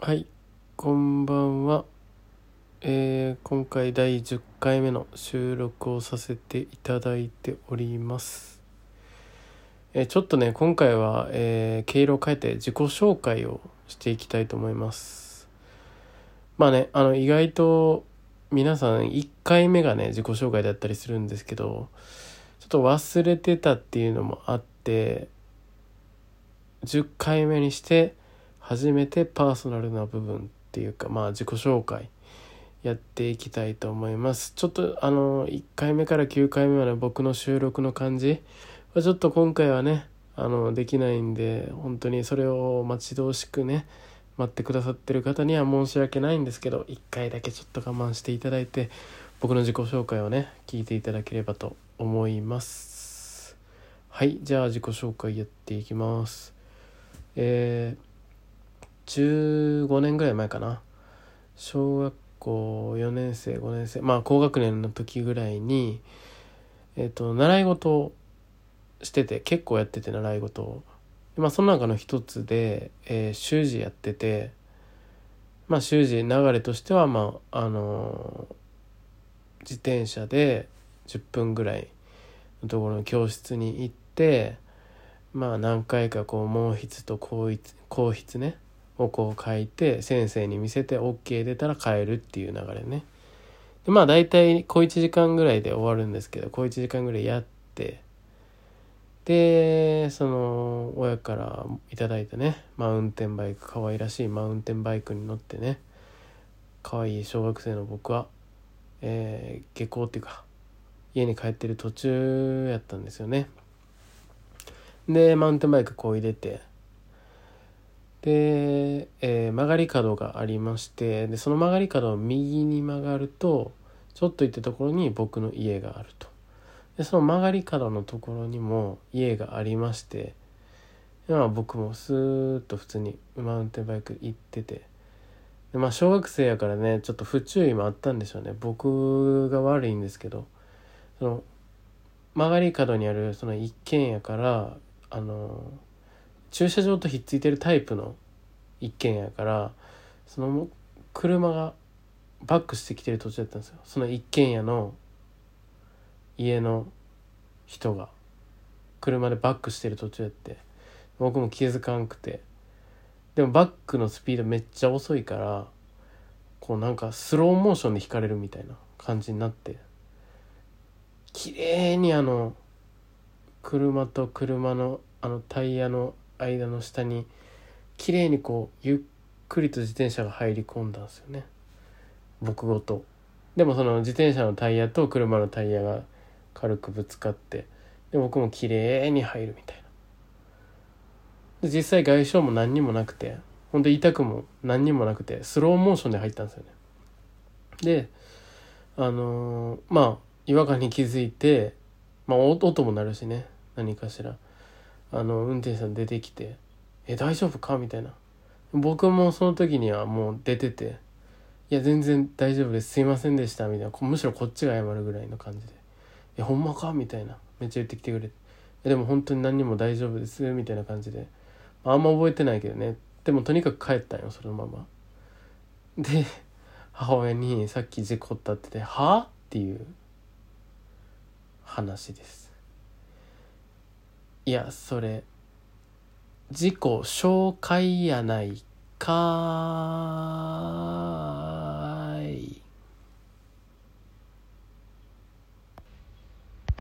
はい、こんばんは。えー今回第10回目の収録をさせていただいております。えーちょっとね、今回は、えー毛色を変えて自己紹介をしていきたいと思います。まあね、あの、意外と皆さん1回目がね、自己紹介だったりするんですけど、ちょっと忘れてたっていうのもあって、10回目にして、初めてパーソナルな部分っていうかまあ自己紹介やっていきたいと思います。ちょっとあの1回目から9回目まで僕の収録の感じはちょっと今回はねあのできないんで本当にそれを待ち遠しくね待ってくださってる方には申し訳ないんですけど1回だけちょっと我慢していただいて僕の自己紹介をね聞いていただければと思います。はいじゃあ自己紹介やっていきます。えー15年ぐらい前かな。小学校4年生5年生。まあ高学年の時ぐらいにえっ、と習い事をしてて結構やってて習い事を。まあその中の一つで、えー習字やっててまあ習字流れとしてはまああのー自転車で10分ぐらいのところの教室に行ってまあ何回かこう毛筆と硬筆硬筆ねをこう書いて先生に見せて OK 出たら帰るっていう流れね。でまあ大体小1時間ぐらいで終わるんですけど小1時間ぐらいやってでその親からいただいたねマウンテンバイク可愛らしいマウンテンバイクに乗ってね可愛い小学生の僕は、えー下校っていうか家に帰ってる途中やったんですよね。でマウンテンバイクこう入れてで、えー曲がり角がありましてでその曲がり角を右に曲がるとちょっと行ったところに僕の家があると。でその曲がり角のところにも家がありましてでまあ僕もスーッと普通にマウンテンバイク行ってて。でまあ小学生やからねちょっと不注意もあったんでしょうね。僕が悪いんですけど。その曲がり角にあるその一軒家からあの駐車場とひっついてるタイプの一軒家やからその車がバックしてきてる途中だったんですよ。その一軒家の家の人が車でバックしてる途中やって。僕も気づかんくて。でもバックのスピードめっちゃ遅いからこうなんかスローモーションで引かれるみたいな感じになって。綺麗にあの車と車のあのタイヤの間の下に綺麗にこうゆっくりと自転車が入り込んだんですよね。僕ごと。でもその自転車のタイヤと車のタイヤが軽くぶつかってで僕も綺麗に入るみたいな。で実際外傷も何にもなくてほんと痛くも何にもなくてスローモーションで入ったんですよね。であのーまあ違和感に気づいてまあ音も鳴るしね何かしら。あの運転手さん出てきて「え大丈夫か?」みたいな。僕もその時にはもう出てて「いや全然大丈夫です。すいませんでした」みたいな。むしろこっちが謝るぐらいの感じで「えほんまか?」みたいな。めっちゃ言ってきてくれて「でも本当に何にも大丈夫です」みたいな感じで。あんま覚えてないけどね。でもとにかく帰ったんよそのまま。で母親にさっき事故ったってて「は？あ?」っていう話です。いやそれ自己紹介やないか